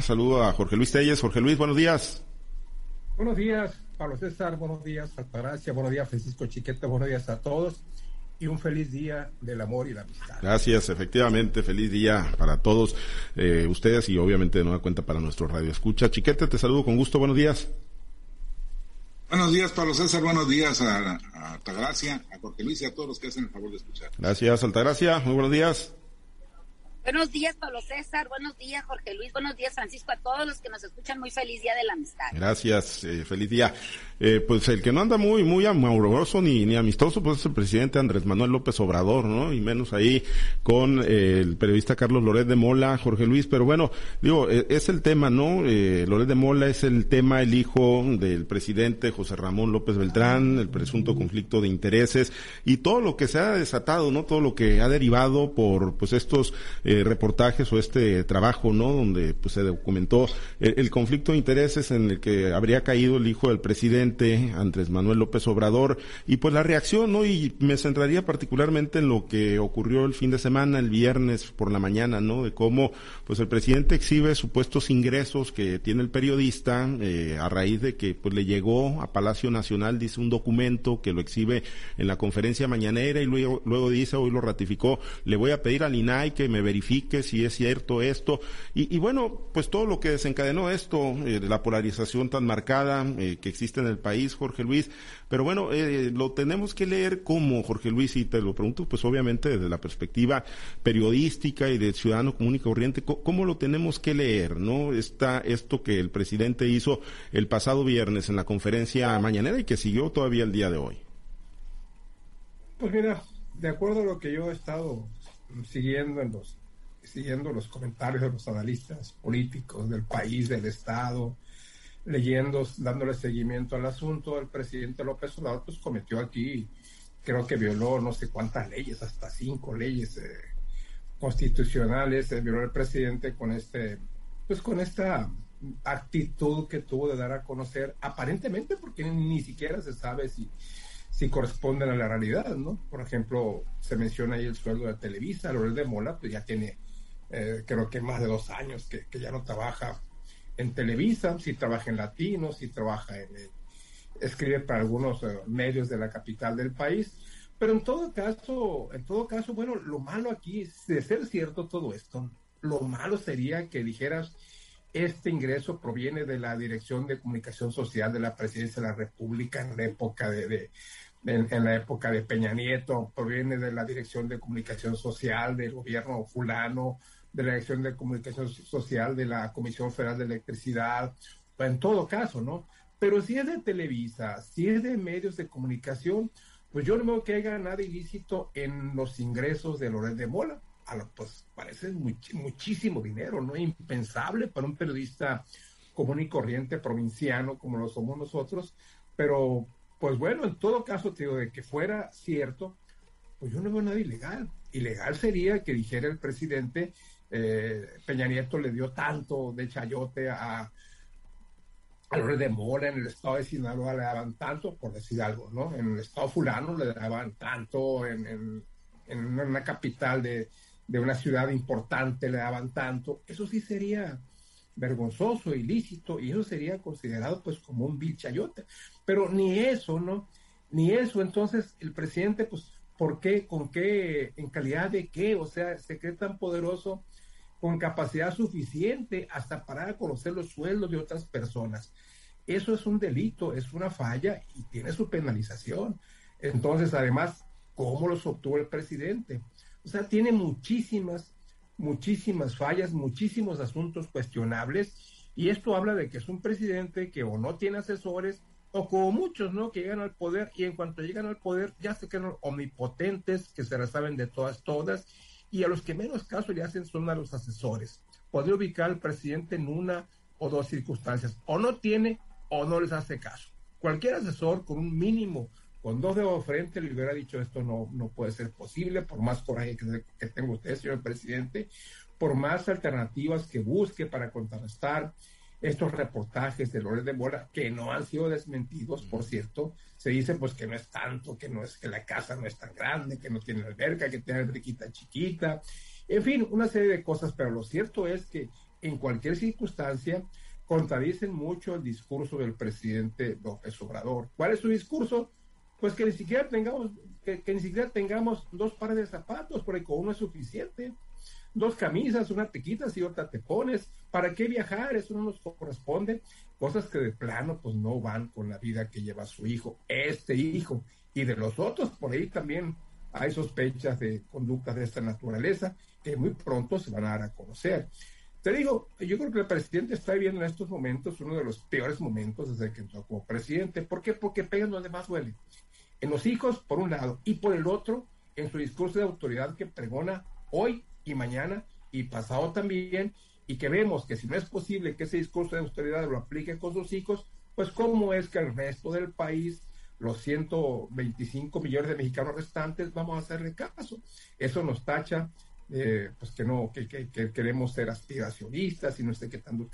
Saludo a Jorge Luis Telles. Jorge Luis, buenos días. Buenos días, Pablo César. Buenos días, Altagracia. Buenos días, Francisco Chiquete. Buenos días a todos. Y un feliz día del amor y la amistad. Gracias, efectivamente, feliz día para todos eh, ustedes y obviamente de nueva cuenta para nuestro radio escucha. Chiquete, te saludo con gusto, buenos días. Buenos días, Pablo César, buenos días a, a Altagracia, a Jorge Luis y a todos los que hacen el favor de escuchar. Gracias, Altagracia, muy buenos días. Buenos días, Pablo César. Buenos días, Jorge Luis. Buenos días, Francisco. A todos los que nos escuchan, muy feliz día de la amistad. Gracias, eh, feliz día. Eh, pues el que no anda muy, muy amoroso ni, ni amistoso, pues es el presidente Andrés Manuel López Obrador, ¿no? Y menos ahí con eh, el periodista Carlos Loret de Mola, Jorge Luis. Pero bueno, digo, eh, es el tema, ¿no? Eh, Loret de Mola es el tema, el hijo del presidente José Ramón López Beltrán, el presunto conflicto de intereses y todo lo que se ha desatado, ¿no? Todo lo que ha derivado por, pues estos, reportajes o este trabajo, ¿no? Donde pues se documentó el, conflicto de intereses en el que habría caído el hijo del presidente Andrés Manuel López Obrador y pues la reacción, ¿no? Y me centraría particularmente en lo que ocurrió el fin de semana, el viernes por la mañana, ¿no? De cómo pues el presidente exhibe supuestos ingresos que tiene el periodista eh, a raíz de que pues le llegó a Palacio Nacional, dice un documento que lo exhibe en la conferencia mañanera y luego, luego dice, hoy lo ratificó, le voy a pedir al INAI que me verifique si es cierto esto. Y, bueno, pues todo lo que desencadenó esto, eh, la polarización tan marcada eh, que existe en el país, Jorge Luis. Pero bueno, eh, lo tenemos que leer como, Jorge Luis, y te lo pregunto, pues obviamente desde la perspectiva periodística y de ciudadano común y corriente, ¿cómo lo tenemos que leer? ¿No? Está esto que el presidente hizo el pasado viernes en la conferencia mañanera y que siguió todavía el día de hoy. Pues mira, de acuerdo a lo que yo he estado siguiendo en los siguiendo los comentarios de los analistas políticos del país, del Estado, leyendo, dándole seguimiento al asunto, el presidente López Obrador pues cometió aquí, creo que violó no sé cuántas leyes, hasta cinco leyes eh, constitucionales, eh, violó el presidente con este, pues con esta actitud que tuvo de dar a conocer, aparentemente porque ni siquiera se sabe si, si corresponden a la realidad, ¿no? Por ejemplo, se menciona ahí el sueldo de Televisa, Loret de Mola, pues ya tiene eh, creo que más de dos años que, que, ya no trabaja en Televisa, si trabaja en Latino, si trabaja en, eh, escribe para algunos eh, medios de la capital del país, pero en todo caso, en todo caso, bueno, lo malo aquí, de ser cierto todo esto, lo malo sería que dijeras, este ingreso proviene de la Dirección de Comunicación Social de la Presidencia de la República en la época de, en, en, la época de Peña Nieto, proviene de la Dirección de Comunicación Social del gobierno fulano, de la Dirección de Comunicación Social de la Comisión Federal de Electricidad, en todo caso, ¿no? Pero si es de Televisa, si es de medios de comunicación, pues yo no veo que haya nada ilícito en los ingresos de Loret de Mola. A lo, pues parece much, muchísimo dinero, ¿no? Impensable para un periodista común y corriente provinciano como lo somos nosotros, pero pues bueno, en todo caso, te digo, de que fuera cierto, pues yo no veo nada ilegal. Ilegal sería que dijera el presidente, eh, Peña Nieto le dio tanto de chayote a, a los de Mora, en el estado de Sinaloa le daban tanto, por decir algo, ¿no? En el estado fulano le daban tanto, en, en, una capital de, de, una ciudad importante le daban tanto. Eso sí sería vergonzoso, ilícito, y eso sería considerado pues como un vil chayote. Pero ni eso, ¿no? Ni eso. Entonces el presidente, pues, ¿por qué? ¿Con qué? ¿En calidad de qué? O sea, se cree tan poderoso con capacidad suficiente hasta para conocer los sueldos de otras personas. Eso es un delito, es una falla y tiene su penalización. Entonces, además, ¿cómo los obtuvo el presidente? O sea, tiene muchísimas, muchísimas fallas, muchísimos asuntos cuestionables y esto habla de que es un presidente que o no tiene asesores o como muchos, ¿no? Que llegan al poder y en cuanto llegan al poder ya se quedan omnipotentes, que se la saben de todas, todas y a los que menos caso le hacen son a los asesores. Podría ubicar al presidente en una o dos circunstancias. O no tiene o no les hace caso. Cualquier asesor con un mínimo, con dos dedos frente, le hubiera dicho esto no, no puede ser posible, por más coraje que, que tenga usted, señor presidente, por más alternativas que busque para contrarrestar estos reportajes de Lores de Mora, que no han sido desmentidos, por cierto, se dice pues que no es tanto, que no es que la casa no es tan grande, que no tiene alberca, que tiene alberquita chiquita, en fin, una serie de cosas, pero lo cierto es que en cualquier circunstancia, contradicen mucho el discurso del presidente López Obrador. ¿Cuál es su discurso? Pues que ni siquiera tengamos, que, ni siquiera tengamos dos pares de zapatos, porque con uno es suficiente. Dos camisas, una te quitas y otra te pones. ¿Para qué viajar? Eso no nos corresponde. Cosas que de plano pues no van con la vida que lleva su hijo, este hijo. Y de los otros, por ahí también hay sospechas de conductas de esta naturaleza que muy pronto se van a dar a conocer. Te digo, yo creo que el presidente está viviendo en estos momentos uno de los peores momentos desde que entró como presidente. ¿Por qué? Porque pegan donde más duele. En los hijos, por un lado, y por el otro, en su discurso de autoridad que pregona hoy y mañana y pasado también, y que vemos que si no es posible que ese discurso de autoridad lo aplique con sus hijos, pues cómo es que el resto del país los 125 millones de mexicanos restantes, vamos a hacerle caso. Eso nos tacha, eh, pues que no, que, queremos ser aspiracionistas y no sé qué tantos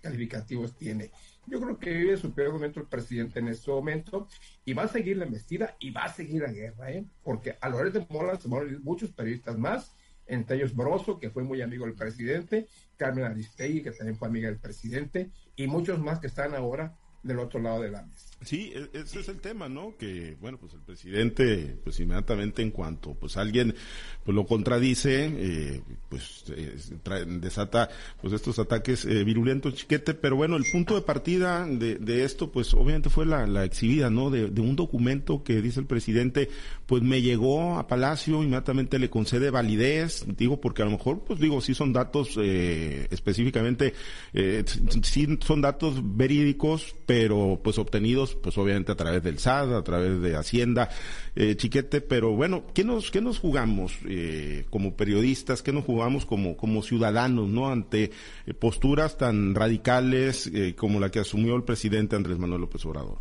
calificativos tiene. Yo creo que vive su peor momento el presidente en este momento y va a seguir la embestida y va a seguir la guerra, ¿eh? porque a lo largo de Mola se van a venir muchos periodistas más, entre ellos Broso, que fue muy amigo del presidente, Carmen Aristegui, que también fue amiga del presidente, y muchos más que están ahora del otro lado de la mesa. Sí, e, ese es el tema, ¿no? Que, bueno, pues el presidente, pues inmediatamente en cuanto, pues alguien, pues lo contradice, eh, pues desata, pues estos ataques eh, virulentos, chiquete, pero bueno, el punto de partida de, esto, pues obviamente fue la, exhibida, ¿no? De, un documento que dice el presidente, pues me llegó a Palacio, inmediatamente le concede validez, digo, porque a lo mejor, pues digo, sí son datos, eh, específicamente, eh, sí son datos verídicos, pero pues obtenidos pues obviamente a través del SAD, a través de Hacienda, eh, chiquete, pero bueno, ¿qué nos, qué nos jugamos eh, como periodistas, qué nos jugamos como, como ciudadanos, ¿no? Ante eh, posturas tan radicales como la que asumió el presidente Andrés Manuel López Obrador.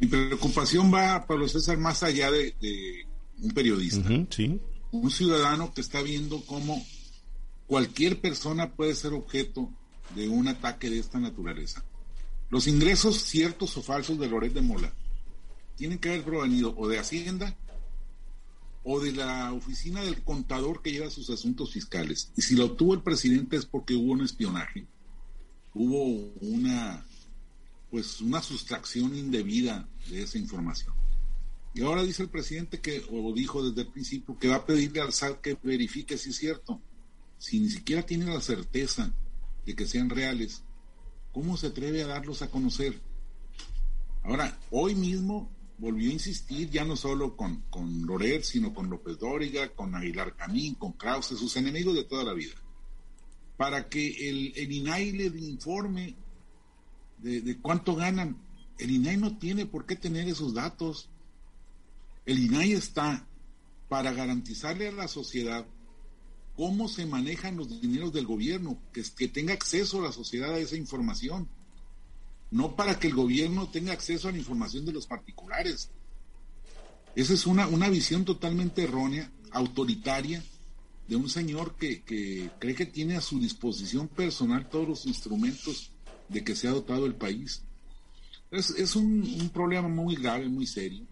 Mi preocupación va, Pablo César, más allá de, un periodista. sí. Un ciudadano que está viendo cómo cualquier persona puede ser objeto de un ataque de esta naturaleza. Los ingresos ciertos o falsos de Loret de Mola tienen que haber provenido o de Hacienda o de la oficina del contador que lleva sus asuntos fiscales. Y si lo obtuvo el presidente es porque hubo un espionaje, hubo una pues una sustracción indebida de esa información. Y ahora dice el presidente que, o dijo desde el principio, que va a pedirle al SAT que verifique si es cierto. Si ni siquiera tiene la certeza de que sean reales, ¿Cómo se atreve a darlos a conocer? Ahora, hoy mismo volvió a insistir ya no solo con, con Loret, sino con López Dóriga, con Aguilar Camín, con Krause, sus enemigos de toda la vida, para que el, INAI le informe de, de cuánto ganan. El INAI no tiene por qué tener esos datos. El INAI está para garantizarle a la sociedad cómo se manejan los dineros del gobierno, que, tenga acceso la sociedad a esa información, no para que el gobierno tenga acceso a la información de los particulares. Esa es una, una visión totalmente errónea, autoritaria, de un señor que, cree que tiene a su disposición personal todos los instrumentos de que se ha dotado el país. Es, un, problema muy grave, muy serio.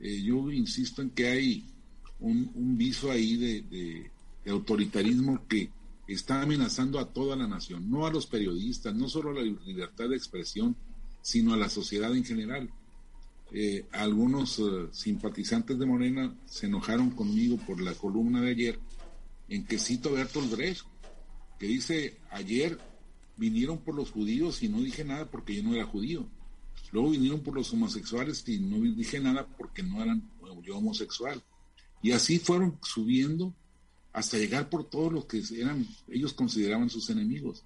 Eh, yo insisto en que hay un, un viso ahí de autoritarismo que está amenazando a toda la nación, no a los periodistas, no solo a la libertad de expresión, sino a la sociedad en general. Eh, algunos eh, simpatizantes de Morena se enojaron conmigo por la columna de ayer en que cito a Bertolt Brecht, que dice, ayer vinieron por los judíos y no dije nada porque yo no era judío. Luego vinieron por los homosexuales y no dije nada porque no eran yo homosexual. Y así fueron subiendo hasta llegar por todos los que eran, ellos consideraban sus enemigos.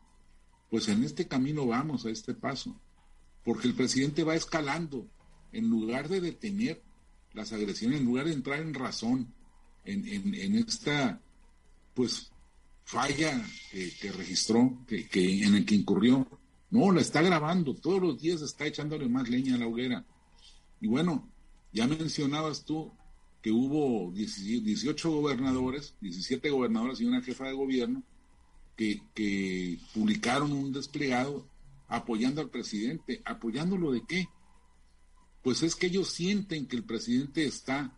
Pues en este camino vamos, a este paso, porque el presidente va escalando, en lugar de detener las agresiones, en lugar de entrar en razón en, esta, pues, falla que, registró, que, que, en el que incurrió, no, la está grabando, todos los días está echándole más leña a la hoguera. Y bueno, ya mencionabas tú que hubo 18 gobernadores, 17 gobernadores y una jefa de gobierno que, publicaron un desplegado apoyando al presidente. ¿Apoyándolo de qué? Pues es que ellos sienten que el presidente está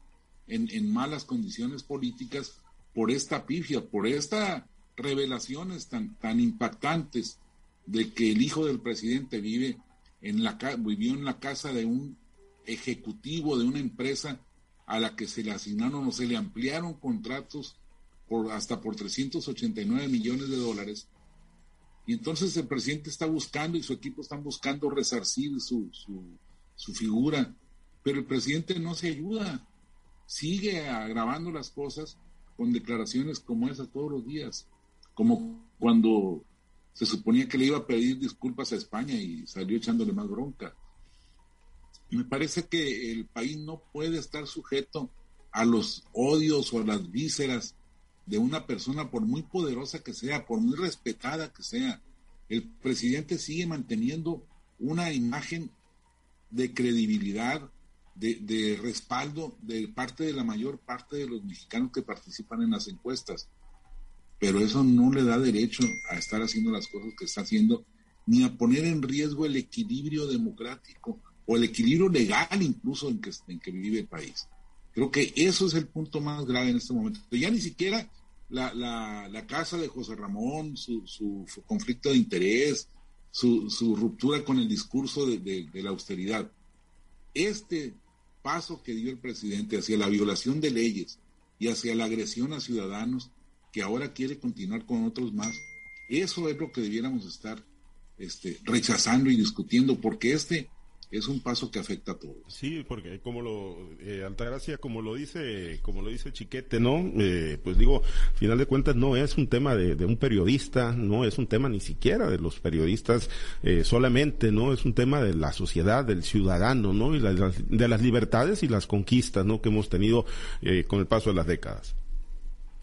en, malas condiciones políticas por esta pifia, por esta revelaciones tan, tan impactantes de que el hijo del presidente vive en la, vivió en la casa de un ejecutivo de una empresa a la que se le asignaron o se le ampliaron contratos por hasta por 389 millones de dólares. Y entonces el presidente está buscando y su equipo están buscando resarcir su, su, figura, pero el presidente no se ayuda, sigue agravando las cosas con declaraciones como esas todos los días, como cuando se suponía que le iba a pedir disculpas a España y salió echándole más bronca. Me parece que el país no puede estar sujeto a los odios o a las vísceras de una persona, por muy poderosa que sea, por muy respetada que sea. El presidente sigue manteniendo una imagen de credibilidad, de, respaldo de parte de la mayor parte de los mexicanos que participan en las encuestas. Pero eso no le da derecho a estar haciendo las cosas que está haciendo, ni a poner en riesgo el equilibrio democrático o el equilibrio legal incluso en que, en que vive el país. Creo que eso es el punto más grave en este momento. Ya ni siquiera la, la, casa de José Ramón, su, su, conflicto de interés, su, su, ruptura con el discurso de, de la austeridad. Este paso que dio el presidente hacia la violación de leyes y hacia la agresión a ciudadanos, que ahora quiere continuar con otros más, eso es lo que debiéramos estar este, rechazando y discutiendo, porque este es un paso que afecta a todos. Sí, porque como lo, eh, Altagracia, como lo dice, como lo dice Chiquete, ¿no? Eh, pues digo, final de cuentas no es un tema de, un periodista, no es un tema ni siquiera de los periodistas eh, solamente, ¿no? Es un tema de la sociedad, del ciudadano, ¿no? Y de las libertades y las conquistas, ¿no? Que hemos tenido eh, con el paso de las décadas.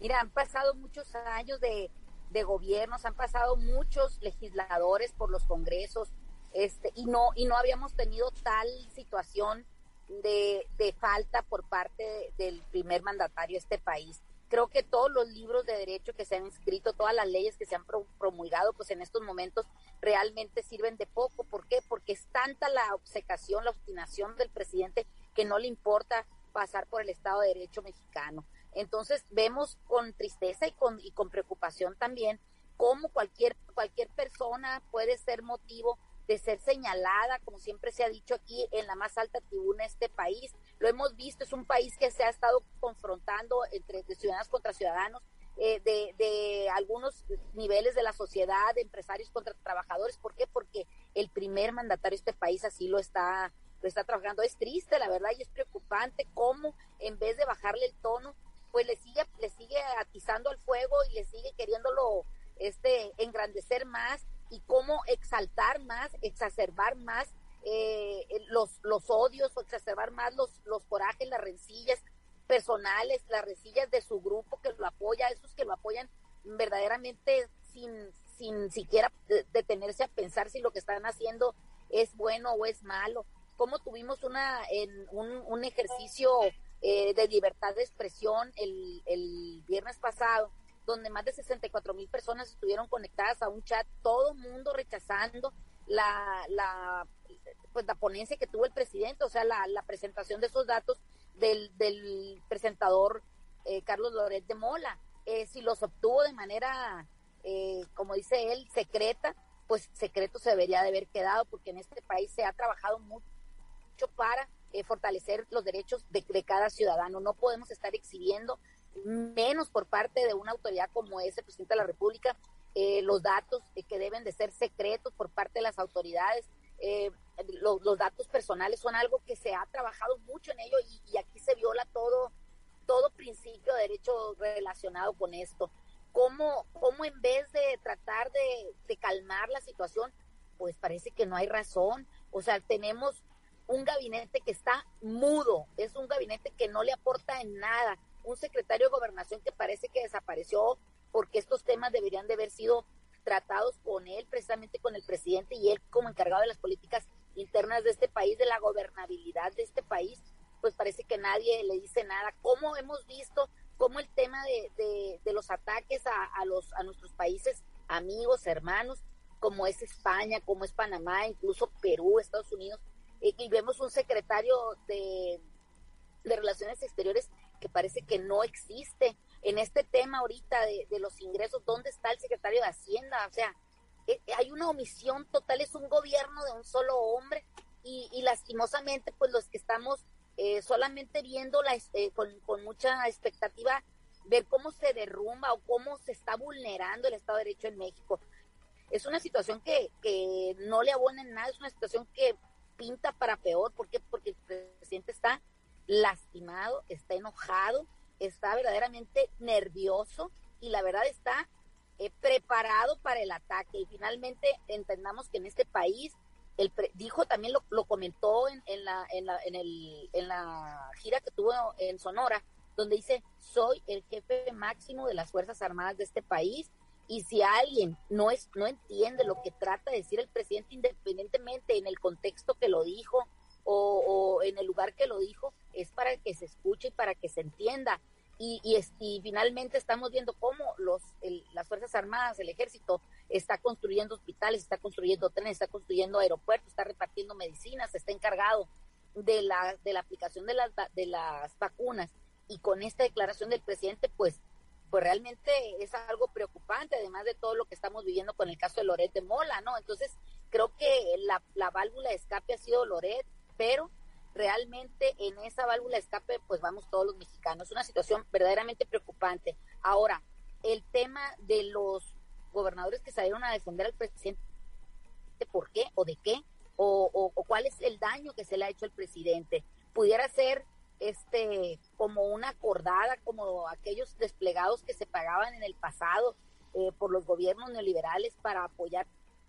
Mira, han pasado muchos años de, de gobiernos, han pasado muchos legisladores por los congresos, este, y no, y no habíamos tenido tal situación de, de falta por parte del primer mandatario de este país. Creo que todos los libros de derecho que se han escrito, todas las leyes que se han promulgado, pues en estos momentos realmente sirven de poco. ¿Por qué? Porque es tanta la obcecación, la obstinación del presidente que no le importa pasar por el Estado de Derecho mexicano. Entonces vemos con tristeza y con, y con preocupación también cómo cualquier, cualquier persona puede ser motivo de ser señalada, como siempre se ha dicho aquí, en la más alta tribuna de este país. Lo hemos visto, es un país que se ha estado confrontando entre ciudadanos contra ciudadanos, eh, de, de, algunos niveles de la sociedad, de empresarios contra trabajadores. ¿Por qué? Porque el primer mandatario de este país así lo está, lo está trabajando. Es triste, la verdad, y es preocupante cómo en vez de bajarle el tono, pues le sigue, le sigue atizando al fuego y le sigue queriéndolo este, engrandecer más y cómo exaltar más, exacerbar más eh, los, los odios o exacerbar más los, los corajes, las rencillas personales, las rencillas de su grupo que lo apoya, esos que lo apoyan verdaderamente sin, sin siquiera detenerse a pensar si lo que están haciendo es bueno o es malo. Como tuvimos una, en un, un ejercicio eh, de libertad de expresión el, el viernes pasado, donde más de 64 mil personas estuvieron conectadas a un chat, todo mundo rechazando la, la, pues la ponencia que tuvo el presidente, o sea, la, la presentación de esos datos del, del presentador eh, Carlos Loret de Mola. Eh, si los obtuvo de manera, eh, como dice él, secreta, pues secreto se debería de haber quedado, porque en este país se ha trabajado mucho para fortalecer los derechos de, de cada ciudadano. No podemos estar exhibiendo menos por parte de una autoridad como es el presidente de la República, eh, los datos que deben de ser secretos por parte de las autoridades, eh, los datos personales son algo que se ha trabajado mucho en ello y, aquí se viola todo, todo principio de derecho relacionado con esto. ¿Cómo, cómo en vez de tratar de, de calmar la situación, pues parece que no hay razón? O sea, tenemos un gabinete que está mudo, es un gabinete que no le aporta en nada, un secretario de gobernación que parece que desapareció porque estos temas deberían de haber sido tratados con él, precisamente con el presidente y él como encargado de las políticas internas de este país, de la gobernabilidad de este país, pues parece que nadie le dice nada. ¿Cómo hemos visto cómo el tema de, los ataques a, nuestros países amigos, hermanos, como es España, como es Panamá, incluso Perú, Estados Unidos, eh, y vemos un secretario de Relaciones Exteriores que parece que no existe. en este tema ahorita de, los ingresos, ¿dónde está el secretario de Hacienda? O sea, eh, hay una omisión total, es un gobierno de un solo hombre y, y lastimosamente pues los que estamos eh, solamente viendo la, eh, con, mucha expectativa ver cómo se derrumba o cómo se está vulnerando el Estado de Derecho en México. Es una situación que, que no le abona en nada, es una situación que pinta para peor. ¿Por qué? Porque el presidente está lastimado, está enojado, está verdaderamente nervioso y la verdad está eh, preparado para el ataque. Y finalmente entendamos que en este país el dijo también lo, lo comentó en, en, la, en, la, en, el, en la gira que tuvo en Sonora, donde dice, soy el jefe máximo de las Fuerzas Armadas de este país y si alguien no, es, no entiende lo que trata de decir el presidente, independientemente en el contexto que lo dijo o, en el lugar que lo dijo, es para que se escuche y para que se entienda. Y, y, finalmente estamos viendo cómo los, las Fuerzas Armadas, el Ejército, está construyendo hospitales, está construyendo trenes, está construyendo aeropuertos, está repartiendo medicinas, está encargado de la, de la aplicación de las, de las vacunas. Y con esta declaración del presidente, pues, pues realmente es algo preocupante, además de todo lo que estamos viviendo con el caso de Loret de Mola, ¿no? Entonces, creo que la, la válvula de escape ha sido Loret, pero realmente en esa válvula de escape pues vamos todos los mexicanos. Una situación verdaderamente preocupante. Ahora, el tema de los gobernadores que salieron a defender al presidente, ¿por qué o de qué? O, cuál es el daño que se le ha hecho al presidente. Pudiera ser este como una acordada, como aquellos desplegados que se pagaban en el pasado eh, por los gobiernos neoliberales para apoyar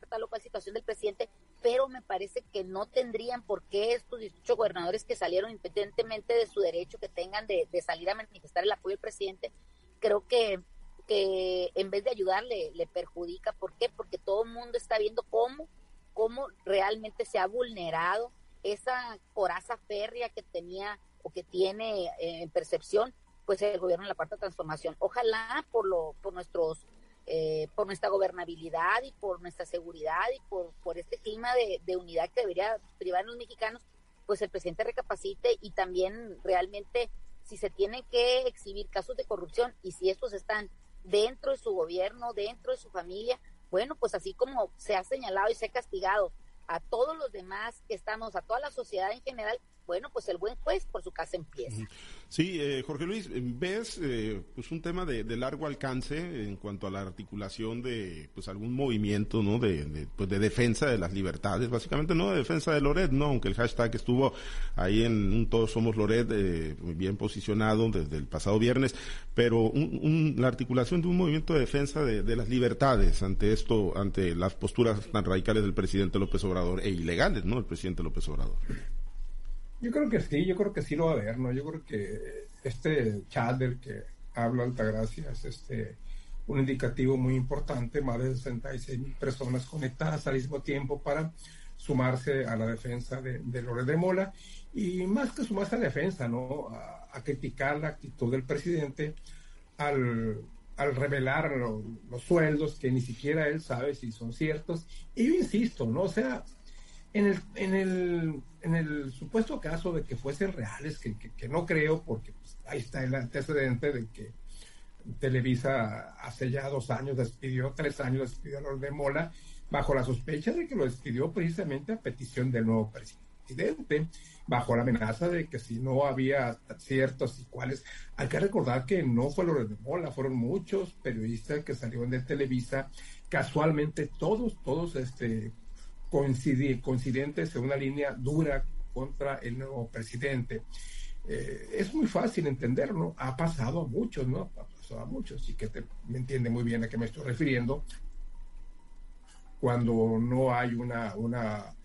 tal o cual situación del presidente, pero me parece que no tendrían por qué estos 18 gobernadores que salieron, independientemente de su derecho que tengan de, salir a manifestar el apoyo del presidente, creo que, que en vez de ayudarle, le perjudica. ¿Por qué? Porque todo el mundo está viendo cómo, cómo realmente se ha vulnerado esa coraza férrea que tenía o que tiene eh, en percepción pues el gobierno en la cuarta transformación. Ojalá por lo por nuestros eh, por nuestra gobernabilidad y por nuestra seguridad y por, por este clima de, unidad que debería privar a los mexicanos, pues el presidente recapacite y también realmente si se tienen que exhibir casos de corrupción y si estos están dentro de su gobierno, dentro de su familia, bueno, pues así como se ha señalado y se ha castigado a todos los demás que estamos, a toda la sociedad en general, bueno, pues el buen juez por su casa empieza. Sí, eh, Jorge Luis, ¿ves eh, pues un tema de, largo alcance en cuanto a la articulación de pues algún movimiento, ¿no? De, pues de defensa de las libertades, básicamente no de defensa de Loret, ¿no? Aunque el hashtag estuvo ahí en un Todos Somos Loret eh, muy bien posicionado desde el pasado viernes, pero la articulación de un movimiento de defensa de, de las libertades ante esto, ante las posturas tan radicales del presidente López Obrador e ilegales, ¿no? El presidente López Obrador. Yo creo que sí, yo creo que sí lo va a haber, ¿no? Yo creo que este chat del que habla Altagracia es este, un indicativo muy importante, más de 66 mil personas conectadas al mismo tiempo para sumarse a la defensa de, de Lore de Mola y más que sumarse a la defensa, ¿no? A, criticar la actitud del presidente al, al revelar los sueldos que ni siquiera él sabe si son ciertos. Y yo insisto, ¿no? O sea, en el, en el, en el supuesto caso de que fuesen reales, que, que, no creo, porque pues, ahí está el antecedente de que Televisa hace ya dos años despidió, tres años despidió a Lord de Mola, bajo la sospecha de que lo despidió precisamente a petición del nuevo presidente, bajo la amenaza de que si no había ciertos y cuáles. Hay que recordar que no fue Lord de Mola, fueron muchos periodistas que salieron de Televisa, casualmente todos, todos este coincidentes en una línea dura contra el nuevo presidente. Eh, es muy fácil entenderlo, ha pasado a muchos, ¿no? Ha pasado a muchos, y que me entiende muy bien a qué me estoy refiriendo. Cuando no hay una, una,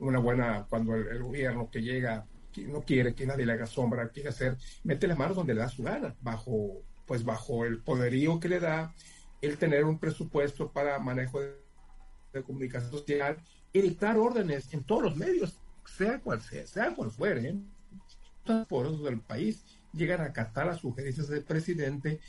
una buena, cuando el, gobierno que llega no quiere que nadie le haga sombra, quiere hacer, mete las manos donde le da su gana, bajo, pues bajo el poderío que le da el tener un presupuesto para manejo de comunicación social y dictar órdenes en todos los medios, sea cual sea, sea cual fuere. Los poderosos del país llegan a acatar las sugerencias del presidente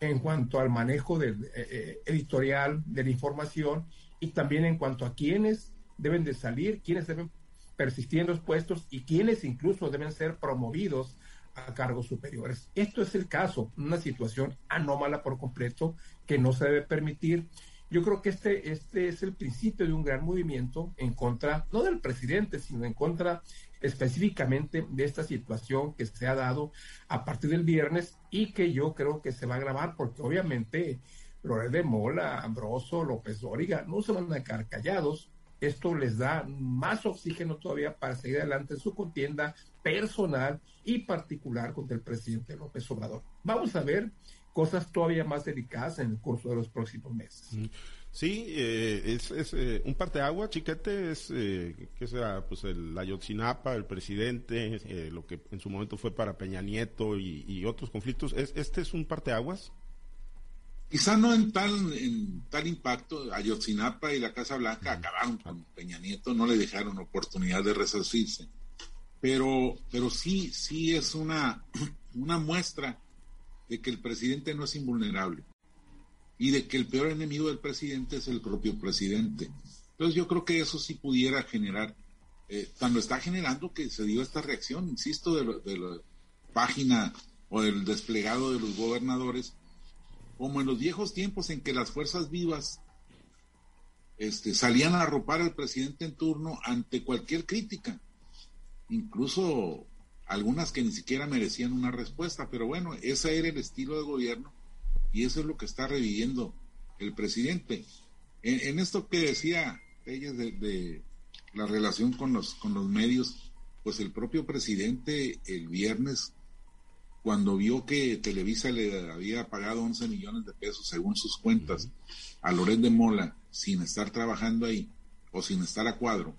en cuanto al manejo del, eh, eh, editorial de la información y también en cuanto a quiénes deben de salir, quiénes deben persistir en los puestos y quiénes incluso deben ser promovidos a cargos superiores. Esto es el caso, una situación anómala por completo que no se debe permitir. Yo creo que este, este es el principio de un gran movimiento en contra, no del presidente, sino en contra específicamente de esta situación que se ha dado a partir del viernes y que yo creo que se va a agravar porque obviamente Loret de Mola, Ambroso, López Dóriga no se van a quedar callados. Esto les da más oxígeno todavía para seguir adelante en su contienda personal y particular contra el presidente López Obrador. Vamos a ver cosas todavía más delicadas en el curso de los próximos meses. Sí, eh, es, es eh, un agua, chiquete, es eh, que sea pues el Ayotzinapa, el presidente, eh, lo que en su momento fue para Peña Nieto y, otros conflictos. ¿Es, ¿Este es un parteaguas? Quizá no en tal, en tal impacto. Ayotzinapa y la Casa Blanca acabaron con Peña Nieto, no le dejaron oportunidad de resarcirse. Pero, pero sí, sí es una, una muestra de que el presidente no es invulnerable y de que el peor enemigo del presidente es el propio presidente. Entonces yo creo que eso sí pudiera generar, eh, tan está generando que se dio esta reacción, insisto, de, la página o del desplegado de los gobernadores, como en los viejos tiempos en que las fuerzas vivas este, salían a arropar al presidente en turno ante cualquier crítica, incluso algunas que ni siquiera merecían una respuesta, pero bueno, ese era el estilo de gobierno y eso es lo que está reviviendo el presidente. En, esto que decía ella de, la relación con los, con los medios, pues el propio presidente el viernes, cuando vio que Televisa le había pagado 11 millones de pesos según sus cuentas a Loret de Mola sin estar trabajando ahí o sin estar a cuadro,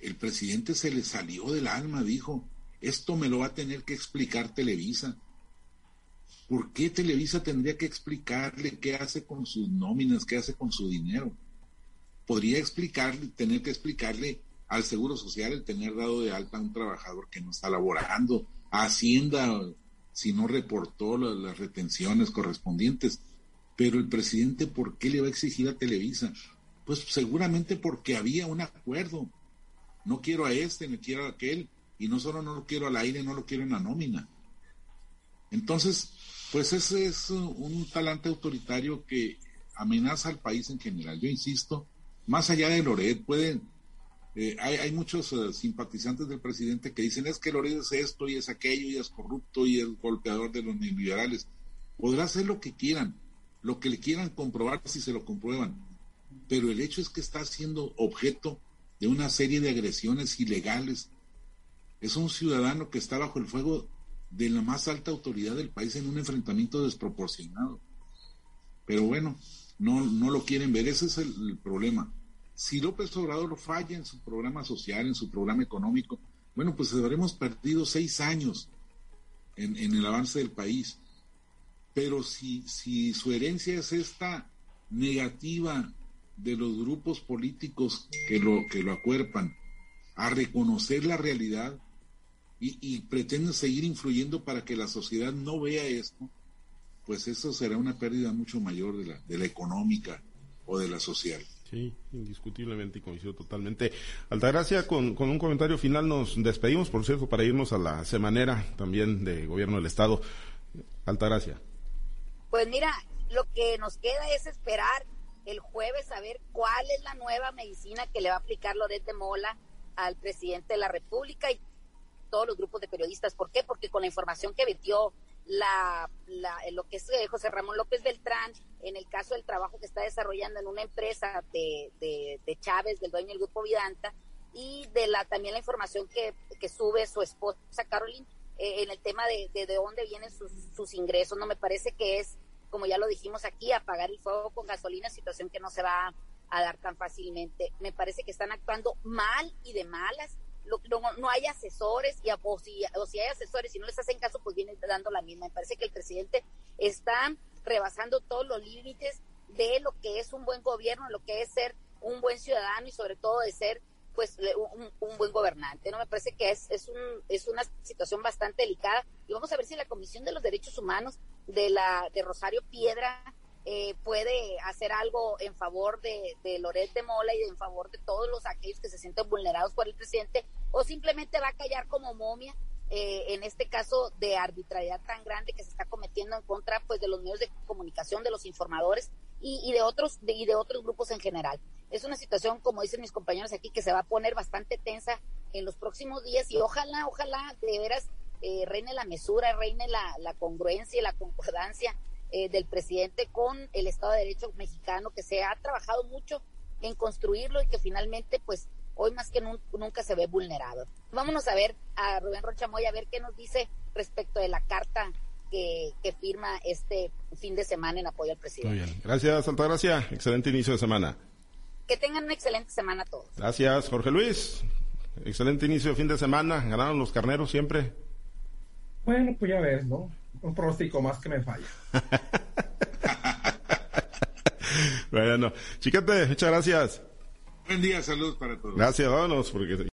el presidente se le salió del alma, dijo, esto me lo va a tener que explicar Televisa. ¿Por qué Televisa tendría que explicarle qué hace con sus nóminas, qué hace con su dinero? Podría explicarle, tener que explicarle al Seguro Social el tener dado de alta a un trabajador que no está laborando, a Hacienda si no reportó las, retenciones correspondientes. Pero el presidente, ¿por qué le va a exigir a Televisa? Pues seguramente porque había un acuerdo. No quiero a este, no quiero a aquel, y no solo no lo quiero al aire, no lo quiero en la nómina. Entonces, pues ese es un talante autoritario que amenaza al país en general. Yo insisto, más allá de Loret, pueden, eh, hay, muchos eh, simpatizantes del presidente que dicen es que Loret es esto y es aquello y es corrupto y es golpeador de los neoliberales. Podrá hacer lo que quieran, lo que le quieran comprobar si se lo comprueban, pero el hecho es que está siendo objeto de una serie de agresiones ilegales. Es un ciudadano que está bajo el fuego de la más alta autoridad del país en un enfrentamiento desproporcionado. Pero bueno, no, no lo quieren ver, ese es el, problema. Si López Obrador falla en su programa social, en su programa económico, bueno, pues habremos perdido seis años en, en el avance del país. Pero si, si su herencia es esta negativa de los grupos políticos que lo, que lo acuerpan a reconocer la realidad, y, y pretenden seguir influyendo para que la sociedad no vea esto, pues eso será una pérdida mucho mayor de la, de la económica o de la social. Sí, indiscutiblemente y coincido totalmente. Altagracia, con, con un comentario final nos despedimos, por cierto, para irnos a la semanera también de Gobierno del Estado. Altagracia. Pues mira, lo que nos queda es esperar el jueves a ver cuál es la nueva medicina que le va a aplicar Loret de Mola al presidente de la República y todos los grupos de periodistas. ¿Por qué? Porque con la información que metió la, lo que es eh, José Ramón López Beltrán, en el caso del trabajo que está desarrollando en una empresa de, de, Chávez, del dueño del grupo Vidanta, y de la también la información que, que sube su esposa Caroline eh, en el tema de, de, de dónde vienen sus ingresos. No me parece que es, como ya lo dijimos aquí, apagar el fuego con gasolina, situación que no se va a dar tan fácilmente. Me parece que están actuando mal y de malas no, hay asesores y, o, si, hay asesores y no les hacen caso, pues vienen dando la misma. Me parece que el presidente está rebasando todos los límites de lo que es un buen gobierno, lo que es ser un buen ciudadano y sobre todo de ser pues un, buen gobernante. No me parece que es, es, un, es una situación bastante delicada y vamos a ver si la Comisión de los Derechos Humanos de la de Rosario Piedra eh, puede hacer algo en favor de, de de Mola y en favor de todos los aquellos que se sienten vulnerados por el presidente, o simplemente va a callar como momia eh, en este caso de arbitrariedad tan grande que se está cometiendo en contra pues de los medios de comunicación, de los informadores y, de otros y de otros grupos en general. Es una situación, como dicen mis compañeros aquí, que se va a poner bastante tensa en los próximos días y ojalá, ojalá de veras eh, reine la mesura, reine la congruencia y la concordancia eh, del presidente con el Estado de Derecho mexicano, que se ha trabajado mucho en construirlo y que finalmente pues hoy más que nunca se ve vulnerado. Vámonos a ver a Rubén Rochamoy a ver qué nos dice respecto de la carta que, firma este fin de semana en apoyo al presidente. Muy bien. Gracias, Gracia. Excelente inicio de semana. Que tengan una excelente semana todos. Gracias, Jorge Luis. Excelente inicio de fin de semana. Ganaron los carneros siempre. Bueno, pues ya ves, ¿no? Un pronóstico más que me falla. bueno, chiquete, muchas gracias. Buen día, saludos para todos. Gracias, vámonos, porque